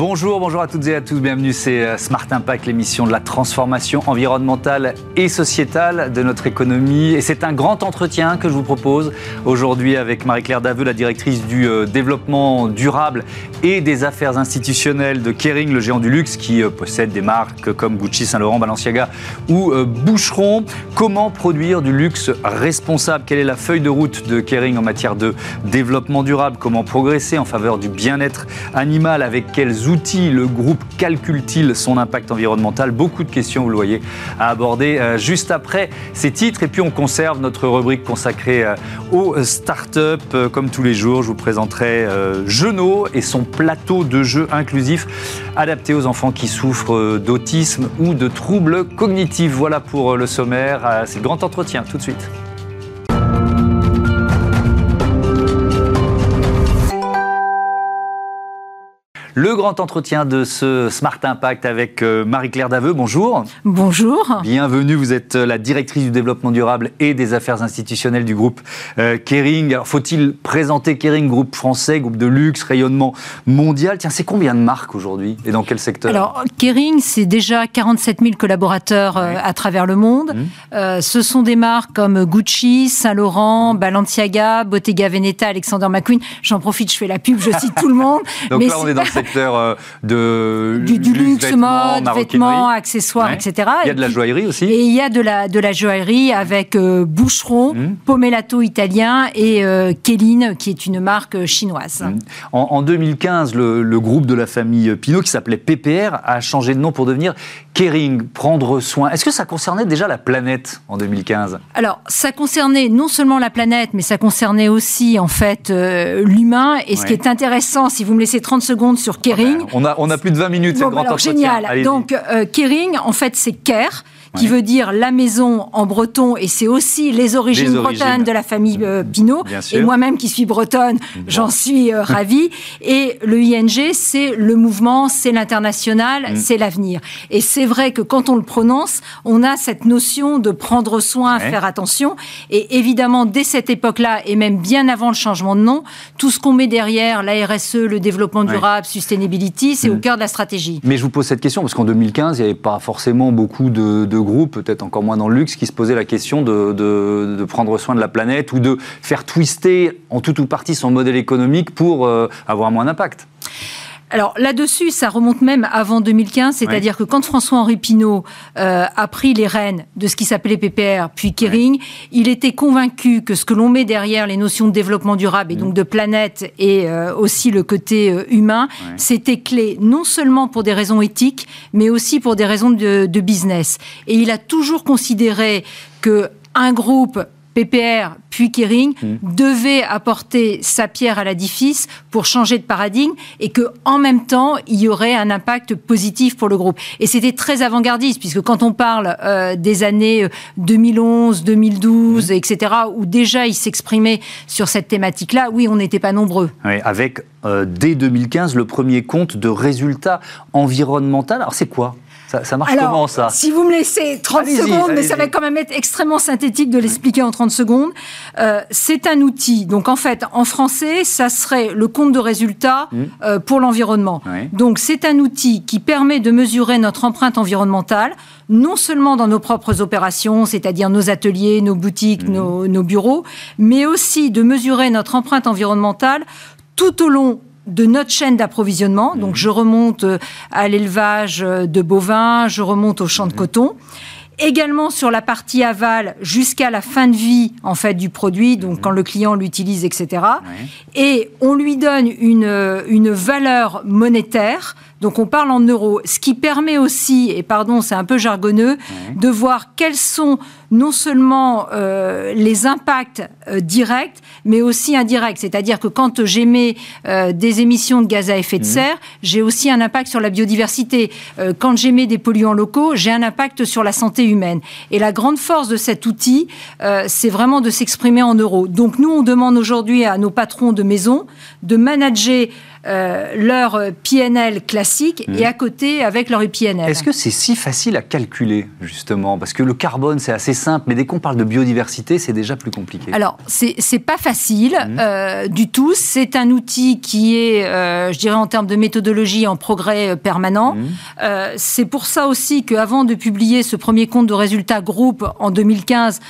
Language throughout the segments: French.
Bonjour, bonjour à toutes et à tous, bienvenue, c'est euh, Smart Impact, l'émission de la transformation environnementale et sociétale de notre économie. Et c'est un grand entretien que je vous propose aujourd'hui avec Marie-Claire Daveux, la directrice du euh, développement durable et des affaires institutionnelles de Kering, le géant du luxe qui euh, possède des marques comme Gucci, Saint-Laurent, Balenciaga ou Boucheron. Comment produire du luxe responsable? Quelle est la feuille de route de Kering en matière de développement durable? Comment progresser en faveur du bien-être animal? Avec quels outils le groupe calcule-t-il son impact environnemental? Beaucoup de questions, vous le voyez, à aborder euh, juste après ces titres. Et puis on conserve notre rubrique consacrée euh, aux startups. Euh, comme tous les jours, je vous présenterai Genot et son plateau de jeux inclusifs adapté aux enfants qui souffrent d'autisme ou de troubles cognitifs. Voilà pour le sommaire. C'est le grand entretien tout de suite. Le grand entretien de ce Smart Impact avec euh, Marie-Claire Daveux. Bonjour. Bonjour. Bienvenue. Vous êtes euh, la directrice du développement durable et des affaires institutionnelles du groupe euh, Kering. Faut-il présenter Kering, groupe français, groupe de luxe, rayonnement mondial? Tiens, c'est combien de marques aujourd'hui et dans quel secteur? Alors, Kering, c'est déjà 47 000 collaborateurs à travers le monde. Mmh. ce sont des marques comme Gucci, Saint-Laurent, Balenciaga, Bottega Veneta, Alexander McQueen. J'en profite, je fais la pub, je cite tout le monde. Donc là, on est dans secteur euh, de du, luxe, mode, vêtements, accessoires, etc. Il y a de la joaillerie aussi. Et il y a de la, de la joaillerie avec euh, Boucheron, mmh. Pomelato italien et euh, Kéline, qui est une marque chinoise. Mmh. En, 2015, le, le, groupe de la famille Pinot, qui s'appelait PPR, a changé de nom pour devenir Kering, prendre soin. Est-ce que ça concernait déjà la planète en 2015 Alors, ça concernait non seulement la planète, mais ça concernait aussi, en fait, l'humain. Et ce qui est intéressant, si vous me laissez 30 secondes sur Kering. on, a, on a plus de 20 minutes, c'est le grand alors, Génial. Donc, euh, Kering, en fait, c'est Care qui veut dire la maison en breton, et c'est aussi les origines, bretonnes de la famille euh, Pinot. Et moi-même qui suis bretonne, j'en suis euh, ravie. Et le ING, c'est le mouvement, c'est l'international, mm. c'est l'avenir. Et c'est vrai que quand on le prononce, on a cette notion de prendre soin, faire attention. Et évidemment, dès cette époque-là, et même bien avant le changement de nom, tout ce qu'on met derrière, la RSE, le développement durable, sustainability, c'est au mm. cœur de la stratégie. Mais je vous pose cette question parce qu'en 2015, il n'y avait pas forcément beaucoup de groupe, peut-être encore moins dans le luxe, qui se posait la question de, de, prendre soin de la planète ou de faire twister en tout ou partie son modèle économique pour euh, avoir moins d'impact. Alors là-dessus, ça remonte même avant 2015, c'est-à-dire que quand François-Henri Pinault euh, a pris les rênes de ce qui s'appelait PPR, puis Kering, il était convaincu que ce que l'on met derrière les notions de développement durable et donc de planète et euh, aussi le côté euh, humain, c'était clé non seulement pour des raisons éthiques, mais aussi pour des raisons de, de business. Et il a toujours considéré que un groupe PPR puis Kering mmh. devait apporter sa pierre à l'édifice pour changer de paradigme et que en même temps il y aurait un impact positif pour le groupe. Et c'était très avant-gardiste puisque quand on parle euh, des années 2011, 2012, etc., où déjà il s'exprimait sur cette thématique-là, oui, on n'était pas nombreux. avec euh, dès 2015 le premier compte de résultats environnementaux. Alors c'est quoi? Ça, marche comment ça Si vous me laissez 30 secondes, mais ça va quand même être extrêmement synthétique de l'expliquer en 30 secondes. Euh, c'est un outil. Donc en fait, en français, ça serait le compte de résultats mmh. euh, pour l'environnement. Donc c'est un outil qui permet de mesurer notre empreinte environnementale non seulement dans nos propres opérations, c'est-à-dire nos ateliers, nos boutiques, mmh. nos, nos, bureaux, mais aussi de mesurer notre empreinte environnementale tout au long de notre chaîne d'approvisionnement. Donc, mhm. je remonte euh, à l'élevage euh, de bovins, je remonte au champ de mhm. coton également sur la partie aval jusqu'à la fin de vie en fait du produit, donc mhm. quand le client l'utilise, etc. Et on lui donne une, euh, une valeur monétaire donc on parle en euros, ce qui permet aussi, et pardon, c'est un peu jargonneux, de voir quels sont non seulement euh, les impacts euh, directs, mais aussi indirects. C'est-à-dire que quand j'émets euh, des émissions de gaz à effet de mmh. serre, j'ai aussi un impact sur la biodiversité. quand j'émets des polluants locaux, j'ai un impact sur la santé humaine. Et la grande force de cet outil, c'est vraiment de s'exprimer en euros. Donc nous, on demande aujourd'hui à nos patrons de maison de manager leur PNL classique mmh. et à côté avec leur PNL. Est-ce que c'est si facile à calculer, justement? Parce que le carbone, c'est assez simple, mais dès qu'on parle de biodiversité, c'est déjà plus compliqué. Alors, c'est pas facile mmh. du tout. C'est un outil qui est, je dirais, en termes de méthodologie, en progrès permanent. Mmh. c'est pour ça aussi qu'avant de publier ce premier compte de résultats groupe en 2015,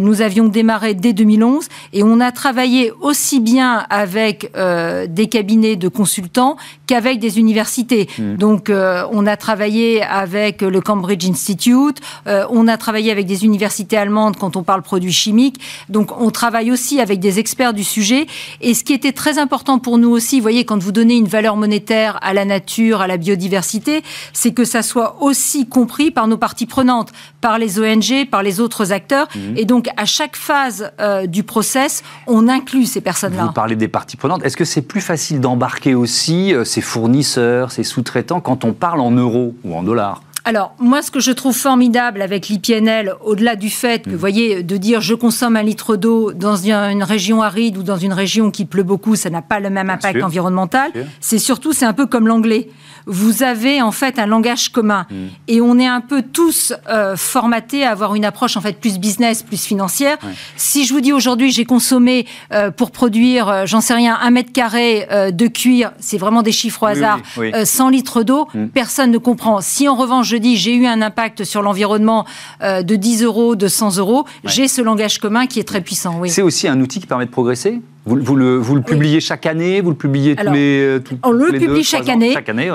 nous avions démarré dès 2011 et on a travaillé aussi bien avec euh, des cabinets de consultants qu'avec des universités. Mmh. Donc, euh, on a travaillé avec le Cambridge Institute, euh, on a travaillé avec des universités allemandes quand on parle produits chimiques. Donc, on travaille aussi avec des experts du sujet. Et ce qui était très important pour nous aussi, vous voyez, quand vous donnez une valeur monétaire à la nature, à la biodiversité, c'est que ça soit aussi compris par nos parties prenantes, par les ONG, par les autres acteurs. Mmh. Et donc, à chaque phase du process, on inclut ces personnes-là. Vous parlez des parties prenantes. Est-ce que c'est plus facile d'embarquer aussi euh, ces fournisseurs, ces sous-traitants quand on parle en euros ou en dollars alors, moi, ce que je trouve formidable avec l'IPNL, au-delà du fait que, vous mm. voyez, de dire je consomme un litre d'eau dans une région aride ou dans une région qui pleut beaucoup, ça n'a pas le même impact environnemental. C'est surtout, c'est un peu comme l'anglais vous avez en fait un langage commun. Mm. Et on est un peu tous euh, formatés à avoir une approche en fait plus business, plus financière. Si je vous dis aujourd'hui, j'ai consommé euh, pour produire, euh, j'en sais rien, un mètre carré de cuir, c'est vraiment des chiffres au hasard, 100 litres d'eau, mm. personne ne comprend. Si en revanche je dis j'ai eu un impact sur l'environnement de 10 euros, de 100 euros, j'ai ce langage commun qui est très puissant. C'est aussi un outil qui permet de progresser? Vous, le, publiez chaque année Vous le publiez tous les euh, On le publie chaque, année.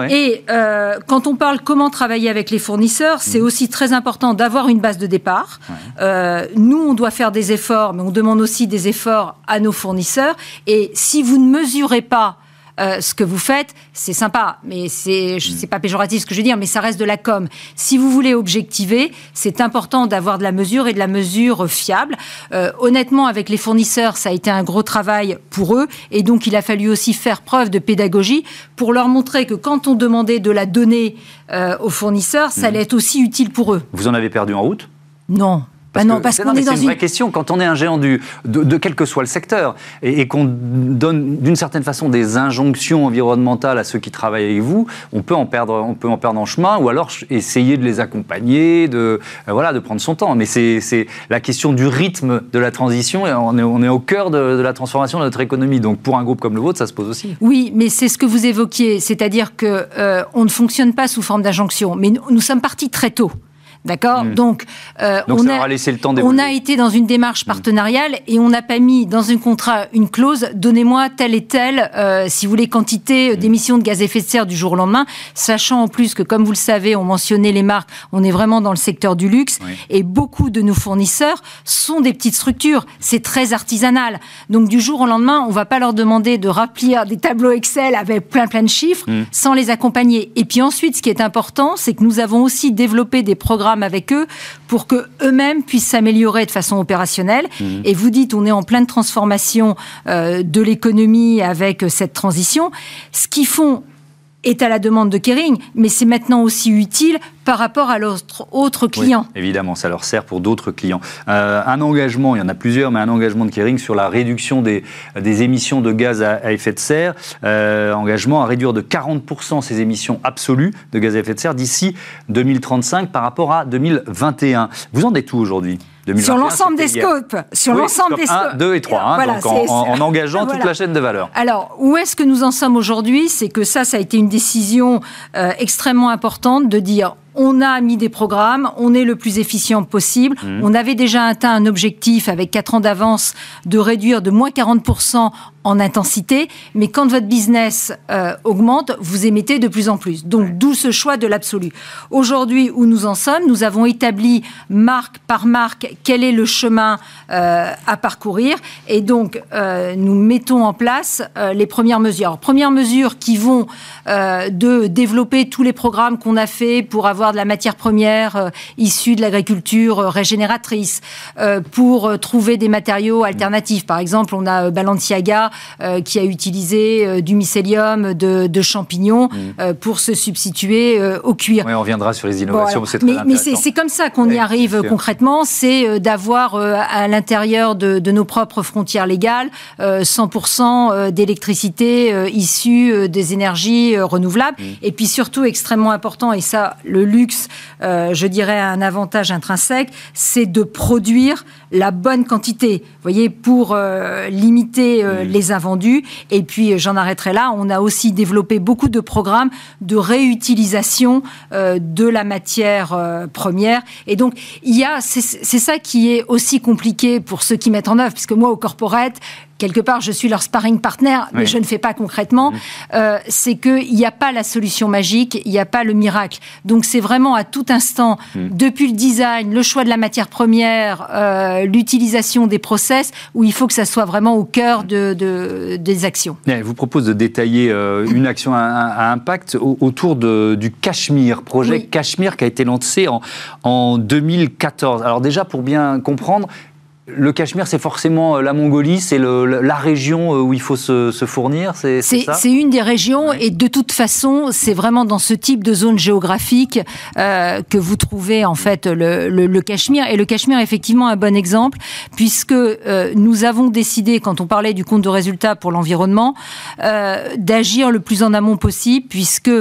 Et euh, quand on parle comment travailler avec les fournisseurs, c'est mmh. aussi très important d'avoir une base de départ. Euh, nous, on doit faire des efforts, mais on demande aussi des efforts à nos fournisseurs. Et si vous ne mesurez pas euh, ce que vous faites, c'est sympa, mais c'est c'est pas péjoratif ce que je veux dire, mais ça reste de la com. Si vous voulez objectiver, c'est important d'avoir de la mesure et de la mesure fiable. Euh, honnêtement, avec les fournisseurs, ça a été un gros travail pour eux, et donc il a fallu aussi faire preuve de pédagogie pour leur montrer que quand on demandait de la donnée euh, aux fournisseurs, ça mmh. allait être aussi utile pour eux. Vous en avez perdu en route? Non. Bah non, parce qu'on est, dans une vraie question. Quand on est un géant du, de, quel que soit le secteur et, qu'on donne d'une certaine façon des injonctions environnementales à ceux qui travaillent avec vous, on peut en perdre, on peut en perdre en chemin ou alors essayer de les accompagner, de euh, voilà, de prendre son temps. Mais c'est la question du rythme de la transition. Et on est, on est au cœur de, la transformation de notre économie. Donc pour un groupe comme le vôtre, ça se pose aussi. Oui, mais c'est ce que vous évoquiez, c'est-à-dire que euh, on ne fonctionne pas sous forme d'injonction. Mais nous sommes partis très tôt. D'accord hmm. Donc, euh, on, a, laissé le temps on a été dans une démarche hmm. partenariale et on n'a pas mis dans un contrat une clause donnez-moi telle et telle, euh, si vous voulez, quantité hmm. d'émissions de gaz à effet de serre du jour au lendemain, sachant en plus que, comme vous le savez, on mentionnait les marques, on est vraiment dans le secteur du luxe et beaucoup de nos fournisseurs sont des petites structures. C'est très artisanal. Donc, du jour au lendemain, on va pas leur demander de remplir des tableaux Excel avec plein plein de chiffres sans les accompagner. Et puis ensuite, ce qui est important, c'est que nous avons aussi développé des programmes avec eux pour que eux-mêmes puissent s'améliorer de façon opérationnelle. Mhm. Et vous dites, on est en pleine transformation euh, de l'économie avec cette transition. Ce qu'ils font est à la demande de Kering, mais c'est maintenant aussi utile par rapport à l'autre autre client. évidemment, ça leur sert pour d'autres clients. Euh, un engagement, il y en a plusieurs, mais un engagement de Kering sur la réduction des, des émissions de gaz à, effet de serre, euh, engagement à réduire de 40% ces émissions absolues de gaz à effet de serre d'ici 2035 par rapport à 2021. Vous en êtes où aujourd'hui? Sur l'ensemble des scopes. Sur l'ensemble des scopes. 2 et 3, hein, donc en, engageant toute la chaîne de valeur. Alors, où est-ce que nous en sommes aujourd'hui? C'est que ça, ça a été une décision euh, extrêmement importante de dire on a mis des programmes, on est le plus efficient possible. Mmh. On avait déjà atteint un objectif avec 4 ans d'avance de réduire de moins 40% en intensité, mais quand votre business euh, augmente, vous émettez de plus en plus. Donc d'où ce choix de l'absolu. Aujourd'hui, où nous en sommes, nous avons établi marque par marque quel est le chemin euh, à parcourir, et donc euh, nous mettons en place les premières mesures. Alors, premières mesures qui vont de développer tous les programmes qu'on a fait pour avoir de la matière première issue de l'agriculture régénératrice, pour trouver des matériaux alternatifs. Par exemple, on a Balenciaga qui a utilisé du mycélium, de, champignons mm. pour se substituer au cuir. Oui, on reviendra sur les innovations, c'est très Mais c'est comme ça qu'on y arrive concrètement, c'est d'avoir à l'intérieur de, de, nos propres frontières légales 100% d'électricité issue des énergies renouvelables. Mm. Et puis surtout, extrêmement important, et ça, le luxe, je dirais, a un avantage intrinsèque, c'est de produire la bonne quantité, vous voyez, pour euh, limiter euh, les invendus. Et puis, j'en arrêterai là. On a aussi développé beaucoup de programmes de réutilisation euh, de la matière première. Et donc, il y a, c'est ça qui est aussi compliqué pour ceux qui mettent en œuvre, puisque moi, au corporate, quelque part, je suis leur sparring partner, mais je ne fais pas concrètement, mmh. euh, c'est qu'il n'y a pas la solution magique, il n'y a pas le miracle. Donc c'est vraiment à tout instant, mmh. depuis le design, le choix de la matière première, euh, l'utilisation des process, où il faut que ça soit vraiment au cœur de, des actions. Je vous propose de détailler euh, une action à, impact autour de, du Cachemire, projet Cachemire qui a été lancé en, en 2014. Alors déjà, pour bien comprendre, le Cachemire, c'est forcément euh, la Mongolie, c'est la région euh, où il faut se, fournir, c'est C'est une des régions, et de toute façon, c'est vraiment dans ce type de zone géographique euh, que vous trouvez en fait le, Cachemire. Et le Cachemire est effectivement un bon exemple, puisque nous avons décidé, quand on parlait du compte de résultats pour l'environnement, d'agir le plus en amont possible, puisque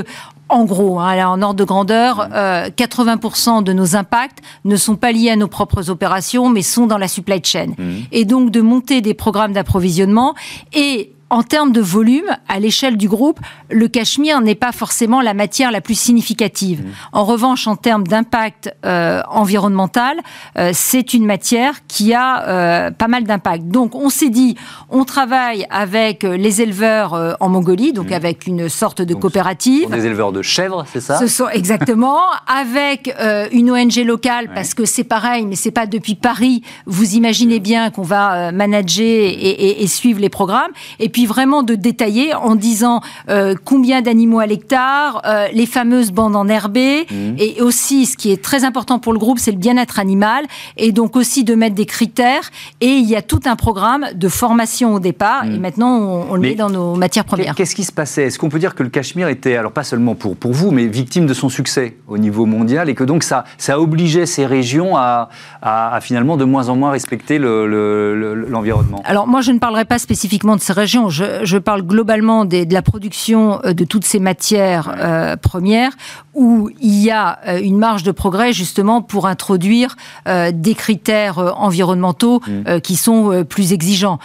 en gros, hein, en ordre de grandeur, 80% euh, de nos impacts ne sont pas liés à nos propres opérations, mais sont dans la supply chain. Mmh. Et donc de monter des programmes d'approvisionnement et en termes de volume, à l'échelle du groupe, le cachemire n'est pas forcément la matière la plus significative. Mmh. En revanche, en termes d'impact euh, environnemental, euh, c'est une matière qui a euh, pas mal d'impact. Donc, on s'est dit, on travaille avec les éleveurs en Mongolie, donc mmh. avec une sorte de coopérative. Des éleveurs de chèvres, c'est ça? Ce sont exactement avec une ONG locale, parce que c'est pareil, mais c'est pas depuis Paris. Vous imaginez bien qu'on va manager et, et, suivre les programmes. Et puis vraiment de détailler en disant euh, combien d'animaux à l'hectare, euh, les fameuses bandes enherbées, mmh. et aussi ce qui est très important pour le groupe, c'est le bien-être animal, et donc aussi de mettre des critères. Et il y a tout un programme de formation au départ, et mmh. maintenant on, le met dans nos matières premières. Qu'est-ce qui se passait? Est-ce qu'on peut dire que le Cachemire était, alors pas seulement pour, pour vous, mais victime de son succès au niveau mondial, et que donc ça, ça obligeait ces régions à, à, finalement de moins en moins respecter l'environnement le, Alors moi je ne parlerai pas spécifiquement de ces régions je, parle globalement de la production euh, de toutes ces matières euh, premières, où il y a euh, une marge de progrès justement pour introduire des critères environnementaux mmh. qui sont plus exigeants.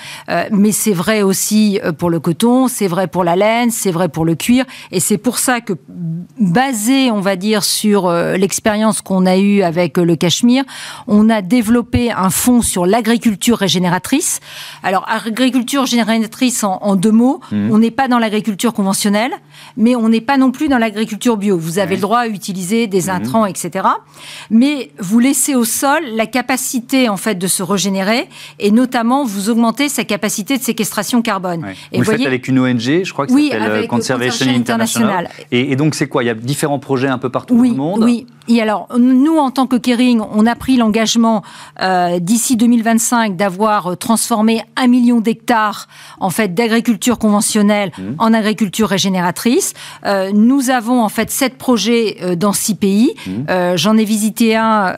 mais c'est vrai aussi pour le coton, c'est vrai pour la laine, c'est vrai pour le cuir, et c'est pour ça que basé, on va dire, sur l'expérience qu'on a eue avec le Cachemire, on a développé un fonds sur l'agriculture régénératrice. Alors, agriculture régénératrice en, en deux mots, mmh. on n'est pas dans l'agriculture conventionnelle, mais on n'est pas non plus dans l'agriculture bio. Vous avez le droit à utiliser des mmh. intrants, etc. Mais vous laissez au sol la capacité en fait de se régénérer et notamment vous augmentez sa capacité de séquestration carbone. Et vous, le faites avec une ONG, je crois que oui, s'appelle euh, Conservation International. Et, donc c'est quoi? Il y a différents projets un peu partout dans le monde? Oui. Et alors nous en tant que Kering, on a pris l'engagement euh, d'ici 2025 d'avoir euh, transformé un million d'hectares en fait d'agriculture conventionnelle mmh. en agriculture régénératrice. Euh, nous avons en fait sept projets euh, dans six pays. Mmh. Euh, j'en ai visité un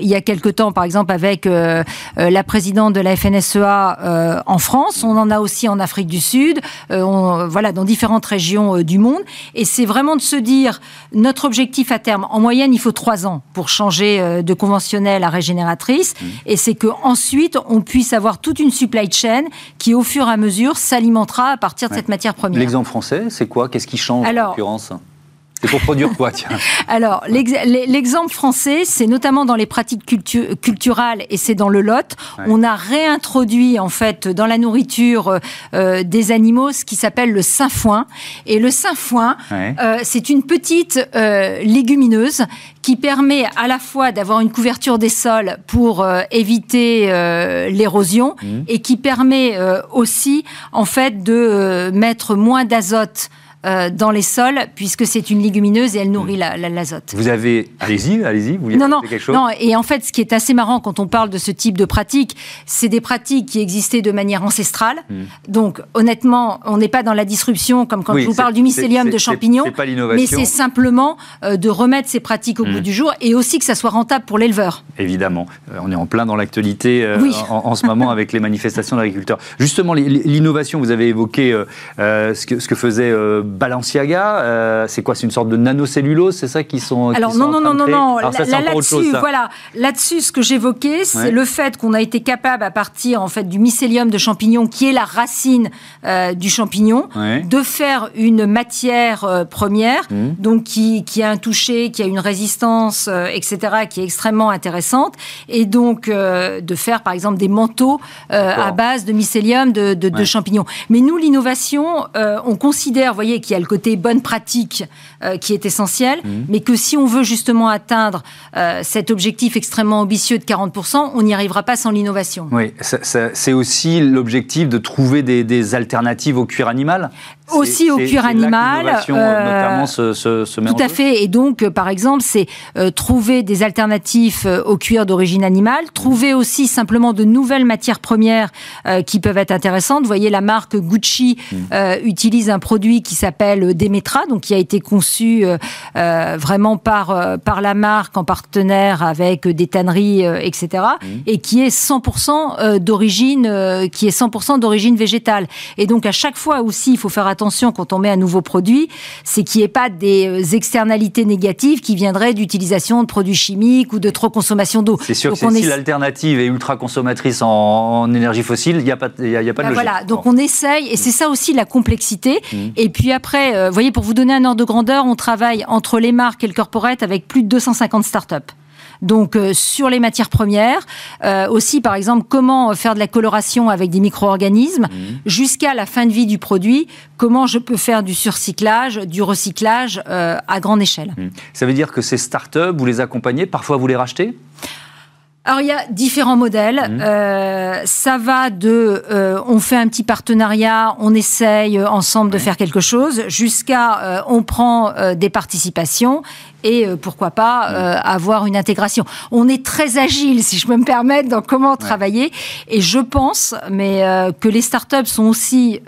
il y a quelque temps, par exemple, avec la présidente de la FNSEA en France. On en a aussi en Afrique du Sud, on, voilà, dans différentes régions du monde. Et c'est vraiment de se dire, notre objectif à terme, en moyenne, il faut trois ans pour changer de conventionnel à régénératrice. Mmh. Et c'est que ensuite, on puisse avoir toute une supply chain qui, au fur et à mesure, s'alimentera à partir de cette matière première. L'exemple français, c'est quoi? Qu'est-ce qui change en concurrence c'est pour produire quoi, tiens Alors, l'exemple français, c'est notamment dans les pratiques culturelles et c'est dans le Lot. On a réintroduit, en fait, dans la nourriture euh, des animaux ce qui s'appelle le sainfoin. Et le sainfoin, euh, c'est une petite euh, légumineuse qui permet à la fois d'avoir une couverture des sols pour éviter l'érosion mmh. et qui permet aussi, en fait, de mettre moins d'azote dans les sols, puisque c'est une légumineuse et elle nourrit l'azote. vous avez, allez-y, allez-y, vous voulez non, non, quelque chose Non, et en fait, ce qui est assez marrant quand on parle de ce type de pratique, c'est des pratiques qui existaient de manière ancestrale. Hmm. Donc, honnêtement, on n'est pas dans la disruption comme quand je vous parle du mycélium de champignons, mais c'est simplement de remettre ces pratiques au bout hmm. du jour et aussi que ça soit rentable pour l'éleveur. Évidemment, on est en plein dans l'actualité en, ce moment avec les manifestations d'agriculteurs. Justement, l'innovation, vous avez évoqué euh, euh, ce, que, ce, que, faisait euh, Balenciaga. c'est quoi C'est une sorte de nanocellulose, c'est ça qui sont Alors non, non, non, non, non, là-dessus, voilà, là-dessus, ce que j'évoquais, c'est le fait qu'on a été capable, à partir en fait du mycélium de champignon, qui est la racine du champignon, de faire une matière première, mmh. donc qui, qui, a un toucher, qui a une résistance, etc., qui est extrêmement intéressante, et donc de faire par exemple des manteaux à base de mycélium de, champignons. Mais nous, l'innovation, euh, on considère, vous voyez, qu'il y a le côté bonne pratique euh, qui est essentiel, mhm. mais que si on veut justement atteindre euh, cet objectif extrêmement ambitieux de 40%, on n'y arrivera pas sans l'innovation. Oui, c'est aussi l'objectif de trouver des, alternatives au cuir animal? Aussi au cuir animal. notamment se, se, tout à fait. Et donc, par exemple, c'est trouver des alternatives au cuir d'origine animale, trouver aussi simplement de nouvelles matières premières qui peuvent être intéressantes. Vous voyez, la marque Gucci mm. euh, utilise un produit qui s'appelle Demetra, donc qui a été conçu euh, euh, vraiment par, par la marque en partenaire avec des tanneries, etc., mm. et qui est 100% d'origine, qui est 100% d'origine végétale. Et donc, à chaque fois aussi, il faut faire attention quand on met un nouveau produit, c'est qu'il n'y ait pas des externalités négatives qui viendraient d'utilisation de produits chimiques ou de trop consommation d'eau. C'est sûr que si l'alternative est ultra consommatrice en, en énergie fossile, il n'y a pas il n'y a, pas de bah Voilà, donc on essaye, et c'est ça aussi la complexité. Mmh. Et puis après, euh, vous voyez, pour vous donner un ordre de grandeur, on travaille entre les marques et le corporate avec plus de 250 startups. Donc euh, sur les matières premières, euh, aussi par exemple comment faire de la coloration avec des micro-organismes, mmh. jusqu'à la fin de vie du produit, comment je peux faire du surcyclage, du recyclage à grande échelle. Mmh. Ça veut dire que ces startups, vous les accompagnez, parfois vous les rachetez? Alors il y a différents modèles. Mmh. Euh, ça va de euh, on fait un petit partenariat, on essaye ensemble de faire quelque chose, jusqu'à euh, on prend des participations et euh, pourquoi pas mm. euh, avoir une intégration. On est très agile, si je peux me permettre, dans comment travailler. Et je pense, mais euh, que les startups sont aussi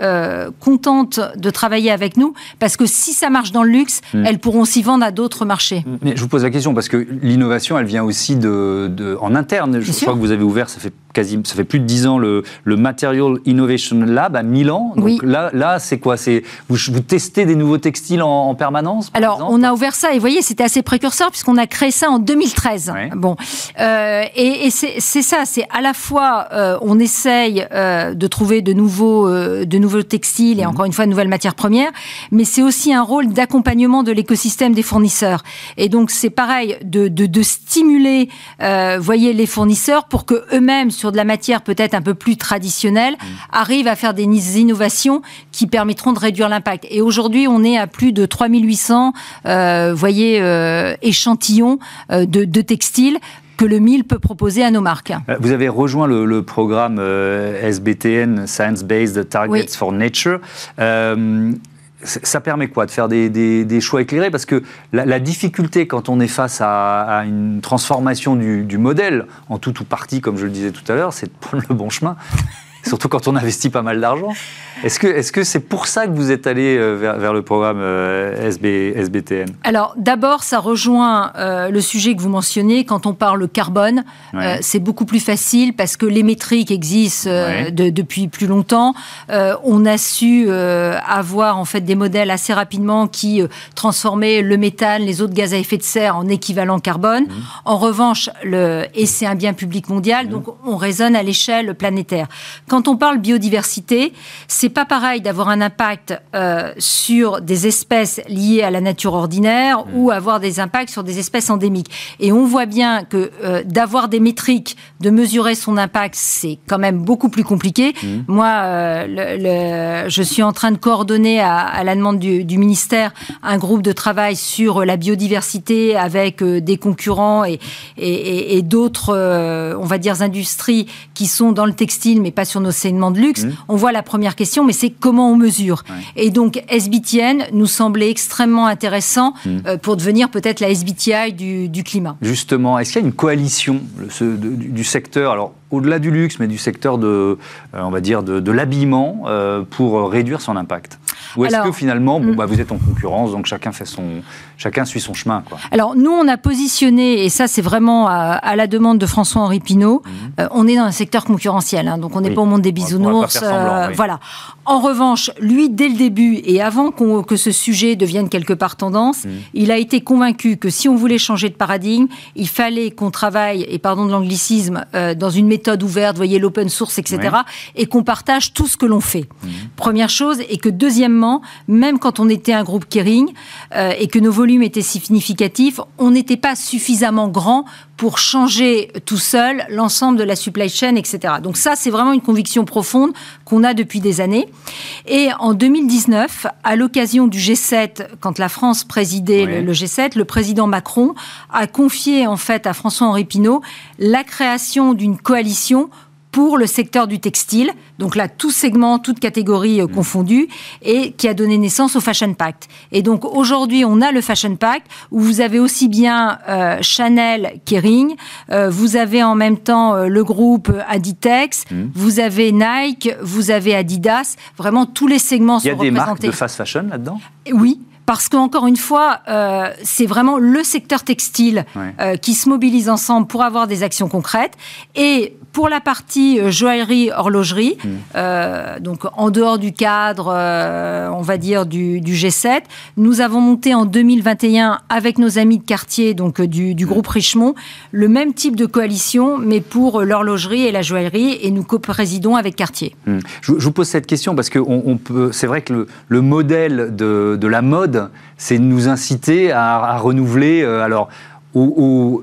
contentes de travailler avec nous parce que si ça marche dans le luxe, mm. elles pourront s'y vendre à d'autres marchés. Mais je vous pose la question parce que l'innovation, elle vient aussi de, de en interne. Je crois que vous avez ouvert, ça fait quasi, ça fait plus de 10 ans le, le Material Innovation Lab à Milan. Donc oui. là, là c'est quoi? C'est vous, vous, testez des nouveaux textiles en, permanence Alors, on a ouvert ça et vous voyez, c'était assez précurseur puisqu'on a créé ça en 2013. Bon, euh, et, et c'est ça, c'est à la fois euh, on essaye euh, de trouver de nouveaux, euh, de nouveaux textiles et mhm. encore une fois de nouvelles matières premières, mais c'est aussi un rôle d'accompagnement de l'écosystème des fournisseurs. Et donc c'est pareil de, de, de stimuler, voyez, les fournisseurs pour que eux-mêmes sur de la matière peut-être un peu plus traditionnelle, mmh. arrivent à faire des innovations qui permettront de réduire l'impact. Et aujourd'hui, on est à plus de 3800, euh, voyez, euh, échantillons euh, de, de textiles que le MIL peut proposer à nos marques. Vous avez rejoint le, programme SBTN, Science Based Targets for Nature ça permet quoi De faire des, choix éclairés? Parce que la, difficulté quand on est face à, une transformation du, modèle, en tout ou partie, comme je le disais tout à l'heure, c'est de prendre le bon chemin. Surtout quand on investit pas mal d'argent. Est-ce que c'est -ce c'est pour ça que vous êtes allé euh, vers, le programme euh, SB, SBTN Alors d'abord, ça rejoint euh, le sujet que vous mentionnez. Quand on parle carbone, c'est beaucoup plus facile parce que les métriques existent depuis plus longtemps. on a su avoir en fait des modèles assez rapidement qui transformaient le méthane, les autres gaz à effet de serre en équivalent carbone. Mmh. En revanche, le, et c'est un bien public mondial, mmh. donc on raisonne à l'échelle planétaire. Quand on parle biodiversité, c'est pas pareil d'avoir un impact euh, sur des espèces liées à la nature ordinaire mmh. ou avoir des impacts sur des espèces endémiques. Et on voit bien que euh, d'avoir des métriques, de mesurer son impact, c'est quand même beaucoup plus compliqué. Mmh. Moi, euh, je suis en train de coordonner à, la demande du, ministère un groupe de travail sur la biodiversité avec des concurrents et, et, et d'autres, on va dire, industries qui sont dans le textile, mais pas sur nos segments de luxe, mmh. on voit la première question, mais c'est comment on mesure. Et donc SBTN nous semblait extrêmement intéressant mmh. euh, pour devenir peut-être la SBTI du, climat. Justement, est-ce qu'il y a une coalition du, secteur alors au-delà du luxe, mais du secteur de, euh, on va dire, de, l'habillement euh, pour réduire son impact? Ou est-ce que finalement, bon, hmm. bah, vous êtes en concurrence, donc chacun, fait son, chacun suit son chemin quoi. Alors nous, on a positionné, et ça c'est vraiment à, la demande de François-Henri Pinault, hmm. euh, on est dans un secteur concurrentiel, hein, donc on n'est pas au monde des bisounours. Voilà. En revanche, lui, dès le début, et avant que ce sujet devienne quelque part tendance, hmm. il a été convaincu que si on voulait changer de paradigme, il fallait qu'on travaille, et pardon de l'anglicisme, dans une méthode ouverte, voyez l'open source, etc. Et qu'on partage tout ce que l'on fait. Première chose, et que deuxièmement, même quand on était un groupe Kering euh, et que nos volumes étaient significatifs, on n'était pas suffisamment grand pour changer tout seul l'ensemble de la supply chain, etc. Donc ça, c'est vraiment une conviction profonde qu'on a depuis des années. Et en 2019, à l'occasion du G7, quand la France présidait le, G7, le président Macron a confié en fait à François-Henri Pinault la création d'une coalition pour le secteur du textile, donc là, tout segment, toute catégorie euh, mm. confondue, et qui a donné naissance au Fashion Pact. Et donc aujourd'hui, on a le Fashion Pact, où vous avez aussi bien euh, Chanel, Kering, euh, vous avez en même temps le groupe Aditex, mm. vous avez Nike, vous avez Adidas, vraiment tous les segments sont représentés. Il y a des marques de fast fashion là-dedans? Oui, parce qu'encore une fois, euh, c'est vraiment le secteur textile euh, qui se mobilise ensemble pour avoir des actions concrètes. Et pour la partie euh, joaillerie, horlogerie, mmh. donc en dehors du cadre, on va dire, du, G7, nous avons monté en 2021 avec nos amis de quartier, donc du, mmh. groupe Richemont, le même type de coalition, mais pour l'horlogerie et la joaillerie, et nous co-présidons avec Cartier. Mmh. Je, vous pose cette question parce que on, peut, c'est vrai que le, le modèle de, de la mode c'est de nous inciter à, renouveler. Euh, alors,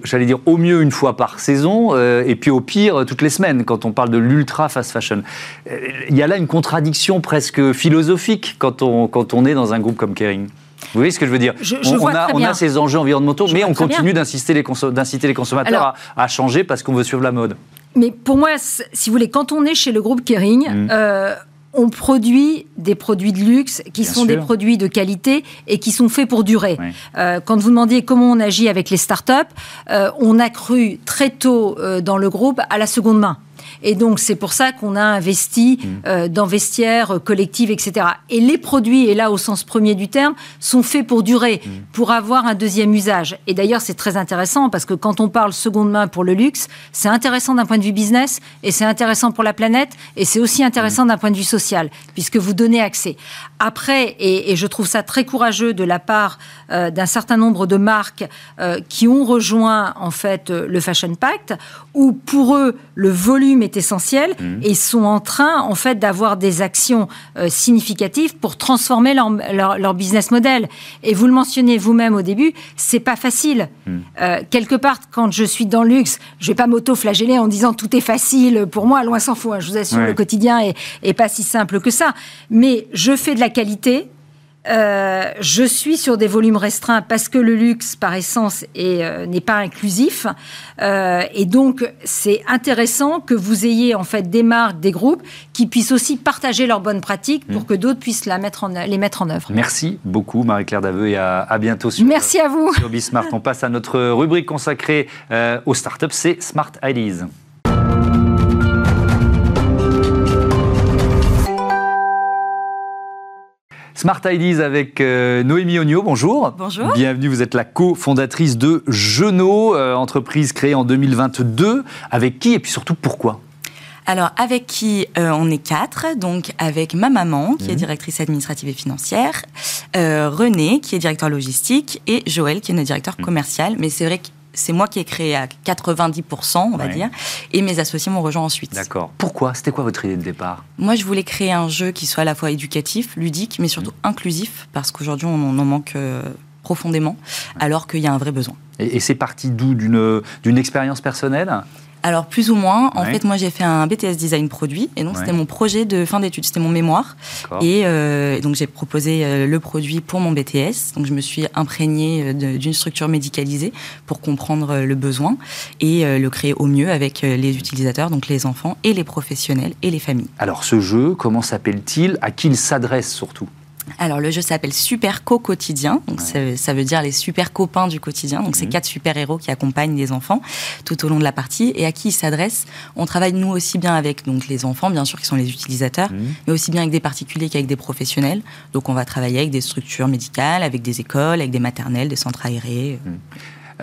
j'allais dire au mieux une fois par saison, euh, et puis au pire toutes les semaines, quand on parle de l'ultra fast fashion. Euh, il y a là une contradiction presque philosophique quand on, quand on est dans un groupe comme Kering. Vous voyez ce que je veux dire? On, a, ces enjeux environnementaux, mais on continue d'inciter les, les, consommateurs à, changer parce qu'on veut suivre la mode. Mais pour moi, si vous voulez, quand on est chez le groupe Kering, mmh on produit des produits de luxe qui sont des produits de qualité et qui sont faits pour durer. Euh, quand vous demandiez comment on agit avec les startups, euh, on a cru très tôt euh, dans le groupe à la seconde main. Et donc, c'est pour ça qu'on a investi mmh. euh, dans vestiaires euh, collectifs, etc. Et les produits, et là au sens premier du terme, sont faits pour durer, mmh. pour avoir un deuxième usage. Et d'ailleurs, c'est très intéressant parce que quand on parle seconde main pour le luxe, c'est intéressant d'un point de vue business et c'est intéressant pour la planète et c'est aussi intéressant mmh. d'un point de vue social puisque vous donnez accès. Après, et, je trouve ça très courageux de la part euh, d'un certain nombre de marques qui ont rejoint en fait le Fashion Pact, où pour eux le volume est essentiel mmh. et sont en train en fait d'avoir des actions euh, significatives pour transformer leur, business model. Et vous le mentionnez vous-même au début, c'est pas facile. Mmh. Euh, quelque part, quand je suis dans le luxe, je vais pas m'auto-flageller en disant tout est facile pour moi, loin s'en faut. Hein. je vous assure, le quotidien est, est pas si simple que ça. Mais je fais de la qualité euh, je suis sur des volumes restreints parce que le luxe, par essence, euh, n'est pas inclusif. Euh, et donc, c'est intéressant que vous ayez en fait des marques, des groupes qui puissent aussi partager leurs bonnes pratiques pour mmh. que d'autres puissent la mettre en, les mettre en œuvre. Merci beaucoup, Marie-Claire Daveux, et à, bientôt sur, Merci à vous. sur Bismart. On passe à notre rubrique consacrée aux startups, c'est Smart Ideas. Smart Ideas avec euh, Noémie Ognot, bonjour. Bonjour. Bienvenue, vous êtes la cofondatrice de Genot, euh, entreprise créée en 2022. Avec qui et puis surtout pourquoi? Alors, avec qui euh, on est quatre, donc avec ma maman, qui est mhm. directrice administrative et financière, René, qui est directeur logistique, et Joël, qui est notre directeur mhm. commercial. Mais c'est vrai que c'est moi qui ai créé à 90%, on va dire, et mes associés m'ont rejoint ensuite. D'accord. Pourquoi? C'était quoi votre idée de départ? Moi, je voulais créer un jeu qui soit à la fois éducatif, ludique, mais surtout mmh. inclusif, parce qu'aujourd'hui, on en manque euh, profondément, alors qu'il y a un vrai besoin. Et, c'est parti d'où? D'une expérience personnelle? Alors plus ou moins. En fait, moi j'ai fait un BTS design produit et donc c'était mon projet de fin d'études, c'était mon mémoire. Et euh, donc j'ai proposé euh, le produit pour mon BTS. Donc je me suis imprégnée euh, d'une structure médicalisée pour comprendre le besoin et le créer au mieux avec les utilisateurs, donc les enfants et les professionnels et les familles. Alors ce jeu, comment s'appelle-t-il? À qui il s'adresse surtout? Alors le jeu s'appelle Super Co quotidien, donc ça, veut dire les super copains du quotidien. Donc c'est mhm. quatre super héros qui accompagnent les enfants tout au long de la partie et à qui ils s'adressent. On travaille nous aussi bien avec donc les enfants bien sûr qui sont les utilisateurs, mhm. mais aussi bien avec des particuliers qu'avec des professionnels. Donc on va travailler avec des structures médicales, avec des écoles, avec des maternelles, des centres aérés. Mhm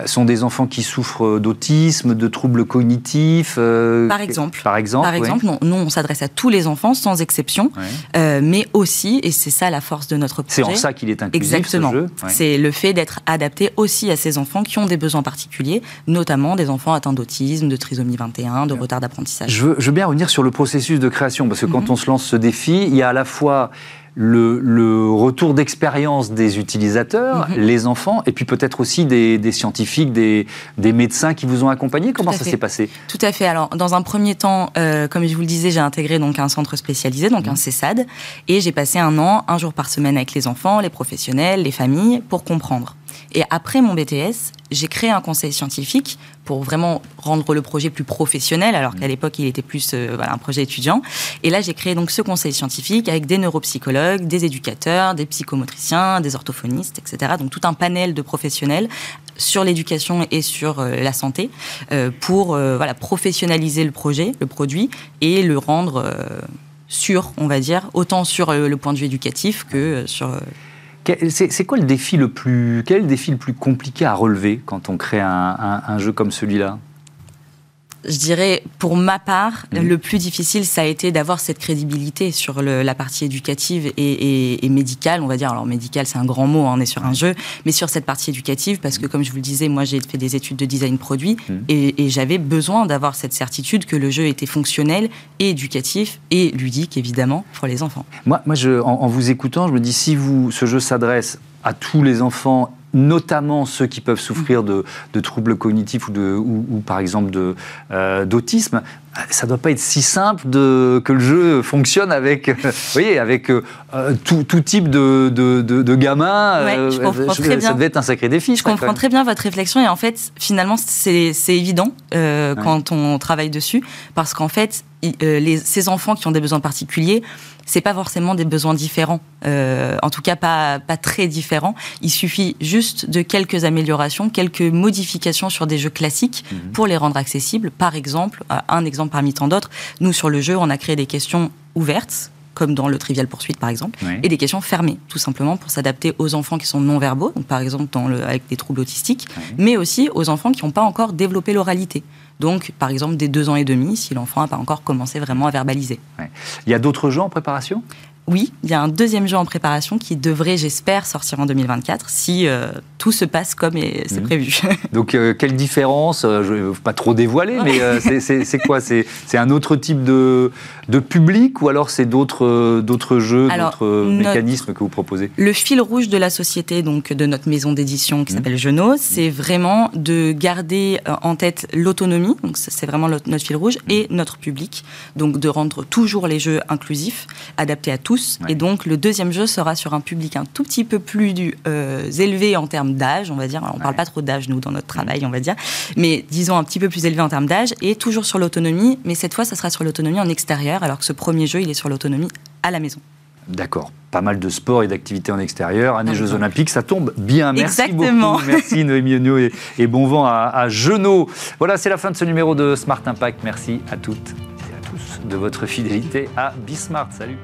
sont des enfants qui souffrent d'autisme, de troubles cognitifs euh, Par exemple. Par exemple, par exemple nous, on s'adresse à tous les enfants sans exception, euh, mais aussi, et c'est ça la force de notre projet. C'est en ça qu'il est inclusif, Exactement. C'est le fait d'être adapté aussi à ces enfants qui ont des besoins particuliers, notamment des enfants atteints d'autisme, de trisomie 21, de retard d'apprentissage. Je veux, bien revenir sur le processus de création, parce que quand mhm. on se lance ce défi, il y a à la fois le, retour d'expérience des utilisateurs, mhm. les enfants, et puis peut-être aussi des, scientifiques, des, médecins qui vous ont accompagné. Comment ça s'est passé? Tout à fait. Alors, dans un premier temps, euh, comme je vous le disais, j'ai intégré donc un centre spécialisé, donc un mhm. CESAD, et j'ai passé un an, un jour par semaine avec les enfants, les professionnels, les familles, pour comprendre. Et après mon BTS, j'ai créé un conseil scientifique pour vraiment rendre le projet plus professionnel, alors qu'à mmh. l'époque, il était plus euh, un projet étudiant. Et là, j'ai créé donc ce conseil scientifique avec des neuropsychologues, des éducateurs, des psychomotriciens, des orthophonistes, etc. Donc tout un panel de professionnels sur l'éducation et sur euh, la santé euh, pour voilà, professionnaliser le projet, le produit, et le rendre sûr, on va dire, autant sur le point de vue éducatif que sur c'est quoi le défi le plus, quel est le défi le plus compliqué à relever quand on crée un jeu comme celui-là? Je dirais, pour ma part, le plus difficile, ça a été d'avoir cette crédibilité sur la partie éducative et, médicale, on va dire. Alors, médicale, c'est un grand mot, hein, on est sur un jeu, mais sur cette partie éducative, parce que, comme je vous le disais, moi, j'ai fait des études de design produit mhm. et, j'avais besoin d'avoir cette certitude que le jeu était fonctionnel et éducatif et ludique, évidemment, pour les enfants. Moi, moi je, en, en vous écoutant, je me dis, si vous, ce jeu s'adresse à tous les enfants notamment ceux qui peuvent souffrir de, troubles cognitifs ou, de, ou, par exemple euh, d'autisme, ça ne doit pas être si simple de, que le jeu fonctionne avec, voyez, avec euh, tout, type de, de, gamins. Ouais, je comprends très bien. Ça devait être un sacré défi. Je comprends très bien votre réflexion et en fait, finalement, c'est évident euh, quand on travaille dessus parce qu'en fait, les, ces enfants qui ont des besoins particuliers, c'est pas forcément des besoins différents, euh, en tout cas pas, pas très différents. Il suffit juste de quelques améliorations, quelques modifications sur des jeux classiques mhm. pour les rendre accessibles. Par exemple, euh, un exemple parmi tant d'autres, nous sur le jeu, on a créé des questions ouvertes comme dans le Trivial Poursuite par exemple, et des questions fermées, tout simplement pour s'adapter aux enfants qui sont non-verbaux, donc par exemple dans le, avec des troubles autistiques, mais aussi aux enfants qui n'ont pas encore développé l'oralité. Donc, par exemple, des deux ans et demi, si l'enfant n'a pas encore commencé vraiment à verbaliser. Il y a d'autres jeux en préparation? Oui, il y a un deuxième jeu en préparation qui devrait, j'espère, sortir en 2024 si euh, tout se passe comme c'est mmh. prévu. Donc, euh, quelle différence euh, Je ne veux pas trop dévoiler, mais c'est quoi? C'est un autre type de, de public ou alors c'est d'autres jeux, d'autres mécanismes que vous proposez? Le fil rouge de la société, donc de notre maison d'édition qui mmh. s'appelle Genos, c'est vraiment de garder en tête l'autonomie, donc c'est vraiment notre fil rouge, mmh. et notre public, donc de rendre toujours les jeux inclusifs, adaptés à tous et donc, le deuxième jeu sera sur un public un tout petit peu plus euh, élevé en termes d'âge, on va dire. on ne parle pas trop d'âge, nous, dans notre travail, on va dire. Mais disons un petit peu plus élevé en termes d'âge et toujours sur l'autonomie. Mais cette fois, ça sera sur l'autonomie en extérieur, alors que ce premier jeu, il est sur l'autonomie à la maison. D'accord. Pas mal de sport et d'activités en extérieur. Année Jeux Olympiques, ça tombe bien. Merci Exactement. beaucoup. Merci Noémie Oigno et, et, bon vent à, à Voilà, c'est la fin de ce numéro de Smart Impact. Merci à toutes et à tous de votre fidélité à Bismart. Salut.